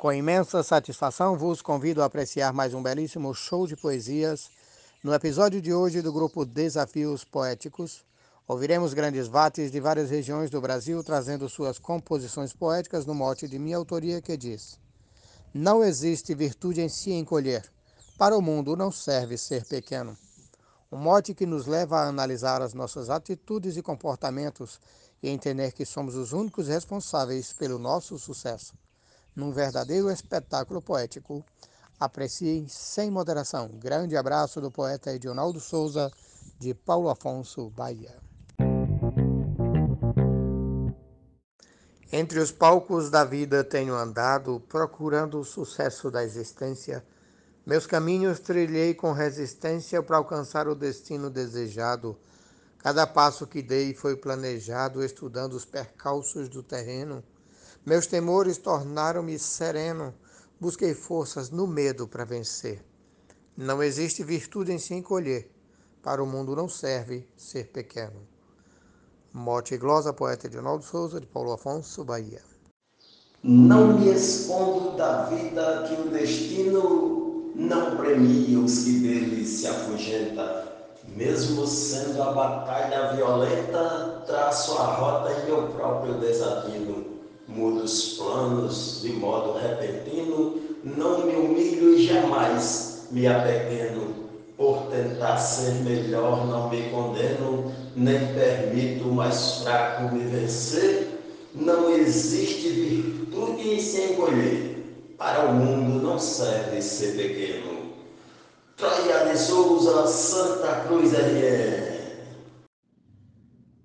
Com imensa satisfação, vos convido a apreciar mais um belíssimo show de poesias. No episódio de hoje do grupo Desafios Poéticos, ouviremos grandes vates de várias regiões do Brasil trazendo suas composições poéticas no mote de minha autoria que diz: Não existe virtude em se encolher, para o mundo não serve ser pequeno. Um mote que nos leva a analisar as nossas atitudes e comportamentos e entender que somos os únicos responsáveis pelo nosso sucesso num verdadeiro espetáculo poético. Apreciem sem moderação. Grande abraço do poeta Edionaldo Souza, de Paulo Afonso, Bahia. Entre os palcos da vida tenho andado, procurando o sucesso da existência. Meus caminhos trilhei com resistência para alcançar o destino desejado. Cada passo que dei foi planejado, estudando os percalços do terreno. Meus temores tornaram-me sereno, busquei forças no medo para vencer. Não existe virtude em se encolher, para o mundo não serve ser pequeno. Mote e glosa, poeta Edinaldo Souza, de Paulo Afonso, Bahia. Não me escondo da vida que o destino não premia os que dele se afugenta. Mesmo sendo a batalha violenta, traço a rota em meu próprio desatino mudo os planos de modo repentino, não me humilho e jamais me apequeno. Por tentar ser melhor, não me condeno, nem permito o mais fraco me vencer. Não existe virtude em se encolher, para o mundo não serve ser pequeno. Troia de Souza, Santa Cruz RN.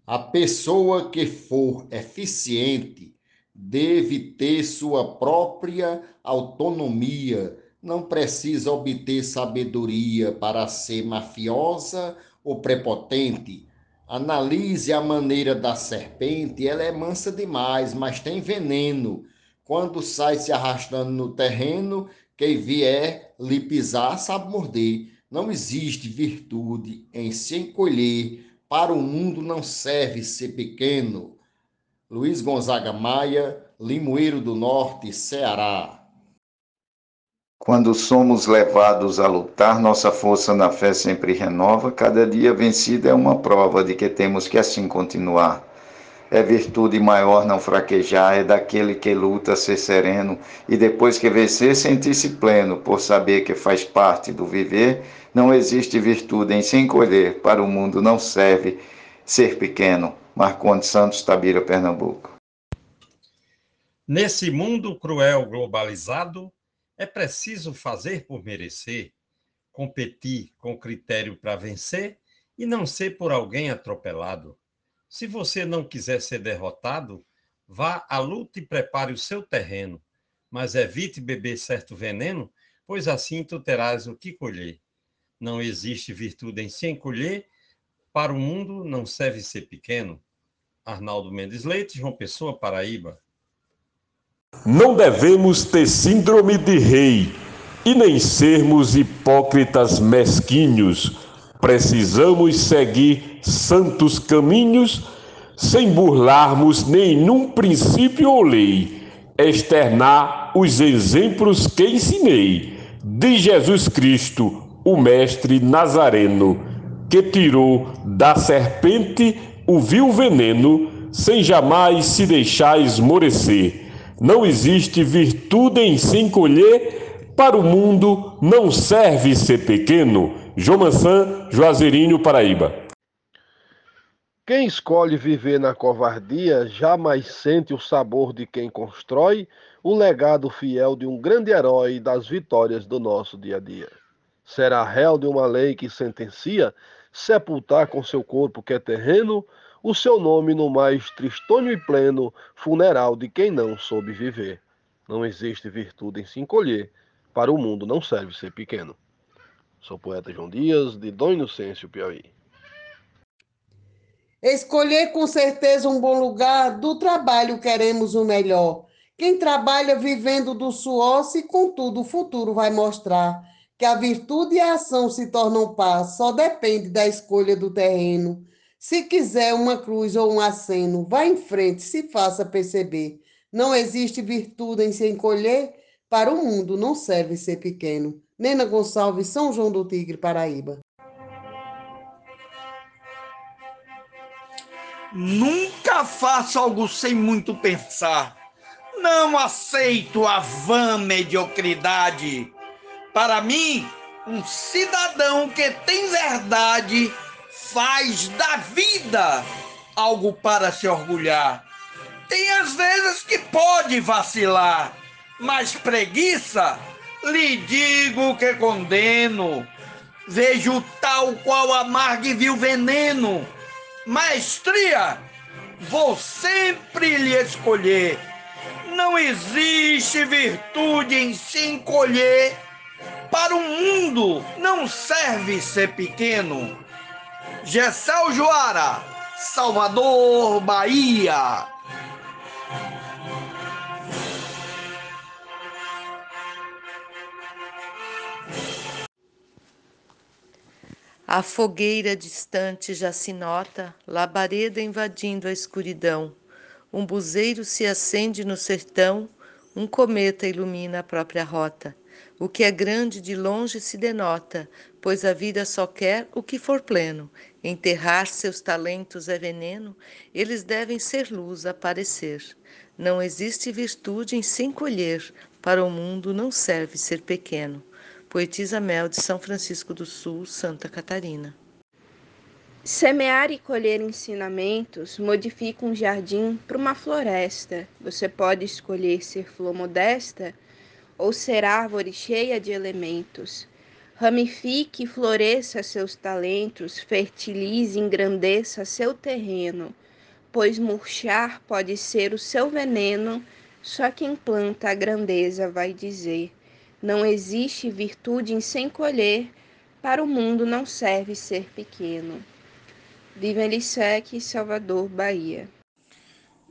A pessoa que for eficiente deve ter sua própria autonomia, não precisa obter sabedoria para ser mafiosa ou prepotente. Analise a maneira da serpente, ela é mansa demais, mas tem veneno. Quando sai se arrastando no terreno, quem vier lhe pisar sabe morder. Não existe virtude em se encolher, para o mundo não serve ser pequeno. Luiz Gonzaga Maia, Limoeiro do Norte, Ceará. Quando somos levados a lutar, nossa força na fé sempre renova. Cada dia vencida é uma prova de que temos que assim continuar. É virtude maior não fraquejar, é daquele que luta ser sereno e depois que vencer, sentir-se pleno, por saber que faz parte do viver. Não existe virtude em se encolher, para o mundo não serve ser pequeno. Marcondes Santos, Tabira, Pernambuco. Nesse mundo cruel globalizado, é preciso fazer por merecer, competir com critério para vencer e não ser por alguém atropelado. Se você não quiser ser derrotado, vá à luta e prepare o seu terreno, mas evite beber certo veneno, pois assim tu terás o que colher. Não existe virtude em se encolher, para o mundo não serve ser pequeno. Arnaldo Mendes Leite, João Pessoa, Paraíba. Não devemos ter síndrome de rei e nem sermos hipócritas mesquinhos. Precisamos seguir santos caminhos sem burlarmos nenhum princípio ou lei. Externar os exemplos que ensinei de Jesus Cristo, o Mestre Nazareno, que tirou da serpente o vil veneno, sem jamais se deixar esmorecer. Não existe virtude em se encolher, para o mundo não serve ser pequeno. Jomansan, Juazeirinho, Paraíba. Quem escolhe viver na covardia jamais sente o sabor de quem constrói o legado fiel de um grande herói das vitórias do nosso dia a dia. Será réu de uma lei que sentencia sepultar com seu corpo que é terreno o seu nome no mais tristonho e pleno funeral de quem não soube viver. Não existe virtude em se encolher, para o mundo não serve ser pequeno. Sou poeta João Dias, de Dom Inocêncio, Piauí. Escolher com certeza um bom lugar, do trabalho queremos o melhor. Quem trabalha vivendo do suor, se contudo o futuro vai mostrar que a virtude e a ação se tornam paz, só depende da escolha do terreno. Se quiser uma cruz ou um aceno, vá em frente, se faça perceber. Não existe virtude em se encolher, Para o mundo não serve ser pequeno. Nena Gonçalves, São João do Tigre, Paraíba. Nunca faço algo sem muito pensar. Não aceito a vã mediocridade. Para mim, um cidadão que tem verdade faz da vida algo para se orgulhar. Tem às vezes que pode vacilar, mas preguiça, lhe digo que condeno. Vejo tal qual amargo e veneno. Maestria, vou sempre lhe escolher. Não existe virtude em se encolher. Para o mundo não serve ser pequeno. Gessel Joara, Salvador, Bahia. A fogueira distante já se nota, labareda invadindo a escuridão. Um buzeiro se acende no sertão, um cometa ilumina a própria rota. O que é grande de longe se denota, pois a vida só quer o que for pleno. Enterrar seus talentos é veneno, eles devem ser luz aparecer. Não existe virtude em se encolher, para o mundo não serve ser pequeno. Poetisa Mel de São Francisco do Sul, Santa Catarina. Semear e colher ensinamentos modifica um jardim para uma floresta. Você pode escolher ser flor modesta ou ser árvore cheia de elementos. Ramifique e floresça seus talentos, fertilize e engrandeça seu terreno, pois murchar pode ser o seu veneno, só quem planta a grandeza vai dizer. Não existe virtude em se encolher, para o mundo não serve ser pequeno. Viva Lissec, Salvador, Bahia.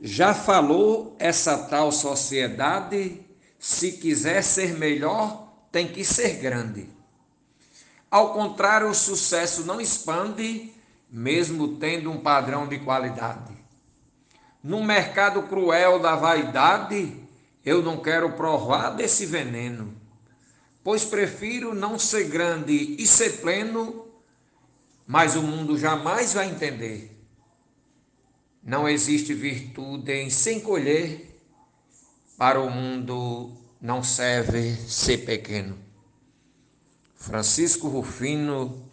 Já falou essa tal sociedade? Se quiser ser melhor, tem que ser grande. Ao contrário, o sucesso não expande, mesmo tendo um padrão de qualidade. No mercado cruel da vaidade, eu não quero provar desse veneno pois prefiro não ser grande e ser pleno, mas o mundo jamais vai entender. Não existe virtude em se encolher, para o mundo não serve ser pequeno. Francisco Rufino,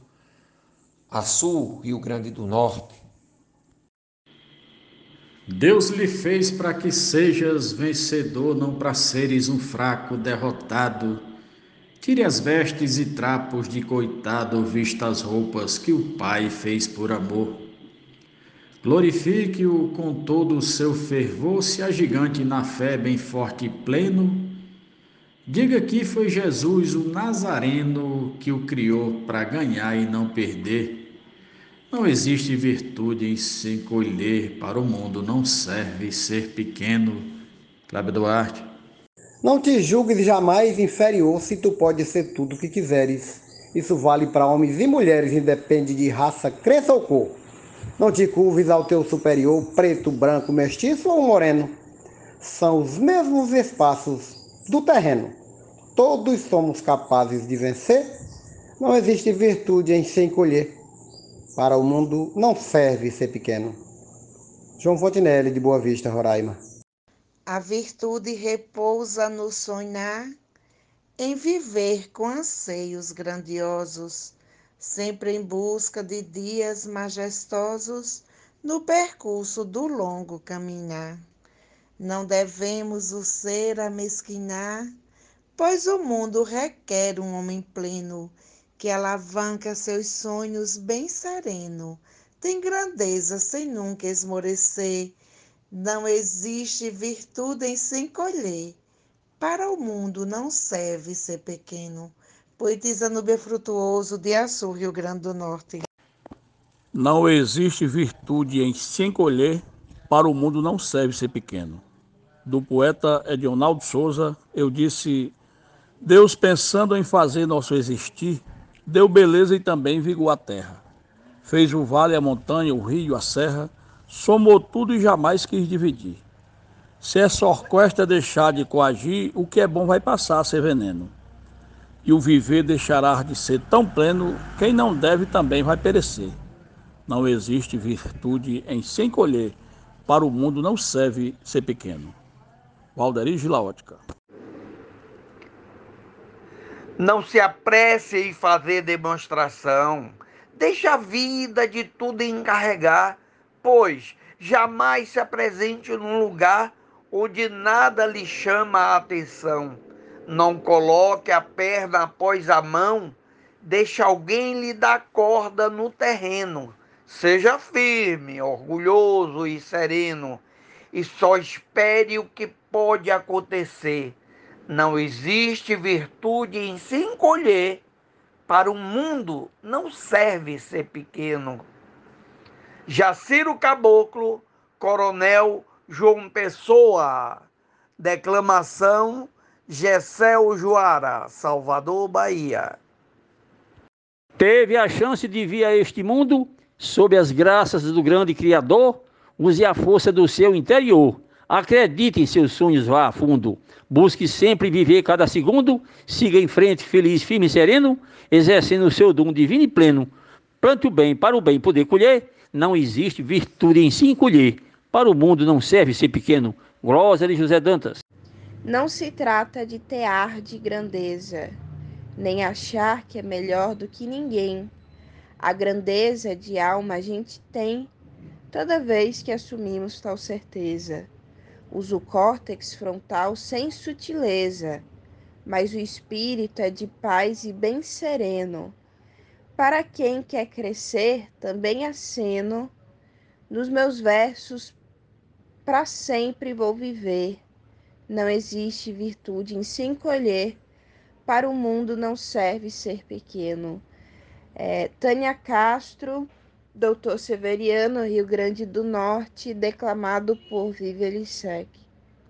Açu, Rio Grande do Norte. Deus lhe fez para que sejas vencedor, não para seres um fraco derrotado Tire as vestes e trapos de coitado, vista as roupas que o Pai fez por amor. Glorifique-o com todo o seu fervor, se agigante na fé, bem forte e pleno. Diga que foi Jesus o Nazareno que o criou para ganhar e não perder. Não existe virtude em se encolher, para o mundo não serve ser pequeno. Cláudio Duarte. Não te julgues jamais inferior se tu podes ser tudo o que quiseres. Isso vale para homens e mulheres, independe de raça, crença ou cor. Não te curves ao teu superior, preto, branco, mestiço ou moreno. São os mesmos espaços do terreno. Todos somos capazes de vencer. Não existe virtude em se encolher. Para o mundo não serve ser pequeno. João Fontinelli, de Boa Vista, Roraima. A virtude repousa no sonhar, em viver com anseios grandiosos, sempre em busca de dias majestosos no percurso do longo caminhar. Não devemos o ser amesquinar, pois o mundo requer um homem pleno que alavanca seus sonhos bem sereno, tem grandeza sem nunca esmorecer não existe virtude em se encolher. Para o mundo não serve ser pequeno. Poetisa Nubia Frutuoso, de Açu, Rio Grande do Norte. Não existe virtude em se encolher. Para o mundo não serve ser pequeno. Do poeta Edionaldo Souza, eu disse: Deus, pensando em fazer nosso existir, deu beleza e também vigor à terra. Fez o vale, a montanha, o rio, a serra somou tudo e jamais quis dividir. Se essa orquestra deixar de coagir, o que é bom vai passar a ser veneno. E o viver deixará de ser tão pleno, quem não deve também vai perecer. Não existe virtude em se encolher, para o mundo não serve ser pequeno. Valderi Gilaótica. Não se apresse em fazer demonstração. Deixe a vida de tudo encarregar, pois jamais se apresente num lugar onde nada lhe chama a atenção. Não coloque a perna após a mão, deixe alguém lhe dar corda no terreno. Seja firme, orgulhoso e sereno, e só espere o que pode acontecer. Não existe virtude em se encolher. Para o mundo não serve ser pequeno. Jaciro Caboclo, Coronel João Pessoa. Declamação Gessel Joara, Salvador, Bahia. Teve a chance de vir a este mundo sob as graças do grande Criador, use a força do seu interior. Acredite em seus sonhos, vá a fundo. Busque sempre viver cada segundo. Siga em frente, feliz, firme e sereno, exercendo o seu dom divino e pleno. Plante o bem para o bem poder colher. Não existe virtude em se encolher. Para o mundo não serve ser pequeno. Glosa de José Dantas. Não se trata de ter ar de grandeza, nem achar que é melhor do que ninguém. A grandeza de alma a gente tem toda vez que assumimos tal certeza. Usa o córtex frontal sem sutileza, mas o espírito é de paz e bem sereno. Para quem quer crescer, também aceno. Nos meus versos para sempre vou viver. Não existe virtude em se encolher, para o mundo não serve ser pequeno. É, Tânia Castro, Doutor Severiano, Rio Grande do Norte, declamado por Vivi Lissec.